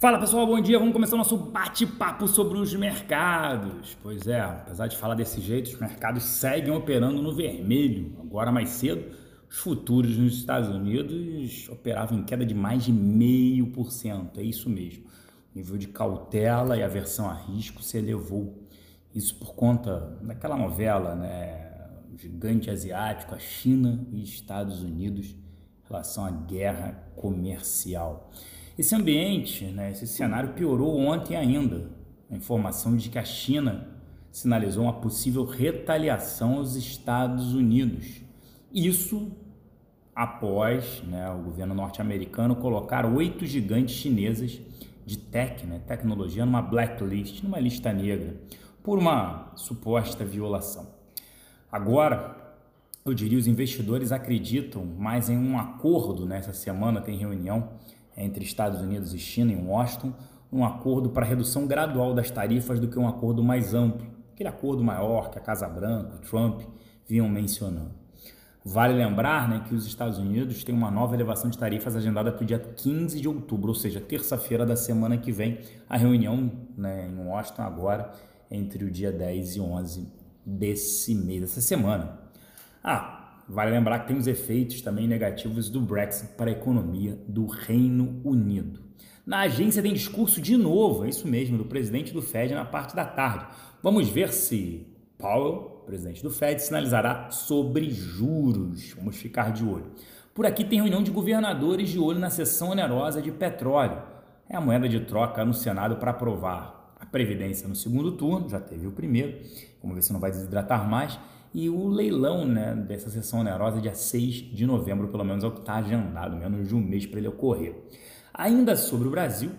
Fala pessoal, bom dia. Vamos começar o nosso bate-papo sobre os mercados. Pois é, apesar de falar desse jeito, os mercados seguem operando no vermelho. Agora mais cedo, os futuros nos Estados Unidos operavam em queda de mais de meio por cento. É isso mesmo. O nível de cautela e aversão a risco se elevou. Isso por conta daquela novela, né? O gigante asiático, a China e Estados Unidos em relação à guerra comercial. Esse ambiente, né, esse cenário piorou ontem ainda. A informação de que a China sinalizou uma possível retaliação aos Estados Unidos. Isso após né, o governo norte-americano colocar oito gigantes chinesas de tech, né, tecnologia, numa blacklist, numa lista negra, por uma suposta violação. Agora, eu diria, os investidores acreditam mais em um acordo nessa semana, tem reunião entre Estados Unidos e China em Washington, um acordo para redução gradual das tarifas do que um acordo mais amplo, aquele acordo maior que a Casa Branca, o Trump vinham mencionando. Vale lembrar né, que os Estados Unidos têm uma nova elevação de tarifas agendada para o dia 15 de outubro, ou seja, terça-feira da semana que vem, a reunião né, em Washington agora entre o dia 10 e 11 desse mês, dessa semana. Ah, Vale lembrar que tem os efeitos também negativos do Brexit para a economia do Reino Unido. Na agência tem discurso de novo, é isso mesmo, do presidente do Fed na parte da tarde. Vamos ver se Powell, presidente do Fed, sinalizará sobre juros. Vamos ficar de olho. Por aqui tem reunião de governadores de olho na sessão onerosa de petróleo. É a moeda de troca no Senado para aprovar a Previdência no segundo turno, já teve o primeiro. Vamos ver se não vai desidratar mais e o leilão né, dessa sessão onerosa dia 6 de novembro, pelo menos é o que está agendado, menos de um mês para ele ocorrer. Ainda sobre o Brasil,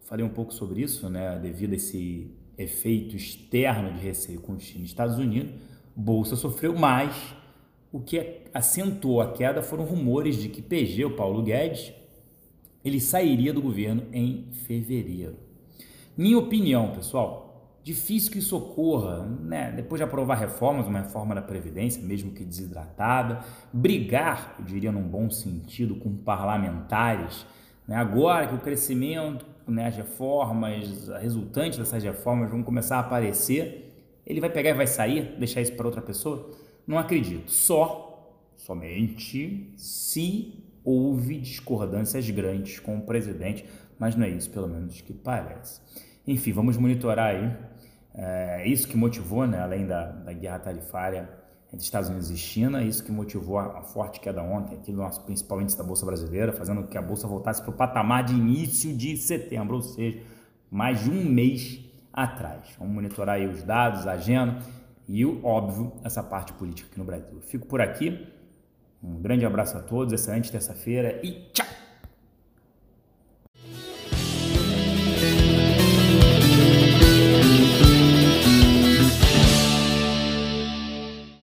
falei um pouco sobre isso, né, devido a esse efeito externo de receio com China e Estados Unidos, Bolsa sofreu mais. O que acentuou a queda foram rumores de que PG, o Paulo Guedes, ele sairia do governo em fevereiro. Minha opinião, pessoal, Difícil que isso ocorra, né? Depois de aprovar reformas, uma reforma da Previdência, mesmo que desidratada, brigar, eu diria num bom sentido, com parlamentares, né? agora que o crescimento, né, as reformas, resultantes dessas reformas vão começar a aparecer, ele vai pegar e vai sair, deixar isso para outra pessoa? Não acredito. Só, somente, se houve discordâncias grandes com o presidente, mas não é isso, pelo menos, que parece. Enfim, vamos monitorar aí. É isso que motivou, né, além da, da guerra tarifária entre Estados Unidos e China, isso que motivou a, a forte queda ontem aqui do nosso principal índice da Bolsa Brasileira, fazendo com que a Bolsa voltasse para o patamar de início de setembro, ou seja, mais de um mês atrás. Vamos monitorar aí os dados, a agenda e, óbvio, essa parte política aqui no Brasil. fico por aqui. Um grande abraço a todos, excelente terça-feira e tchau!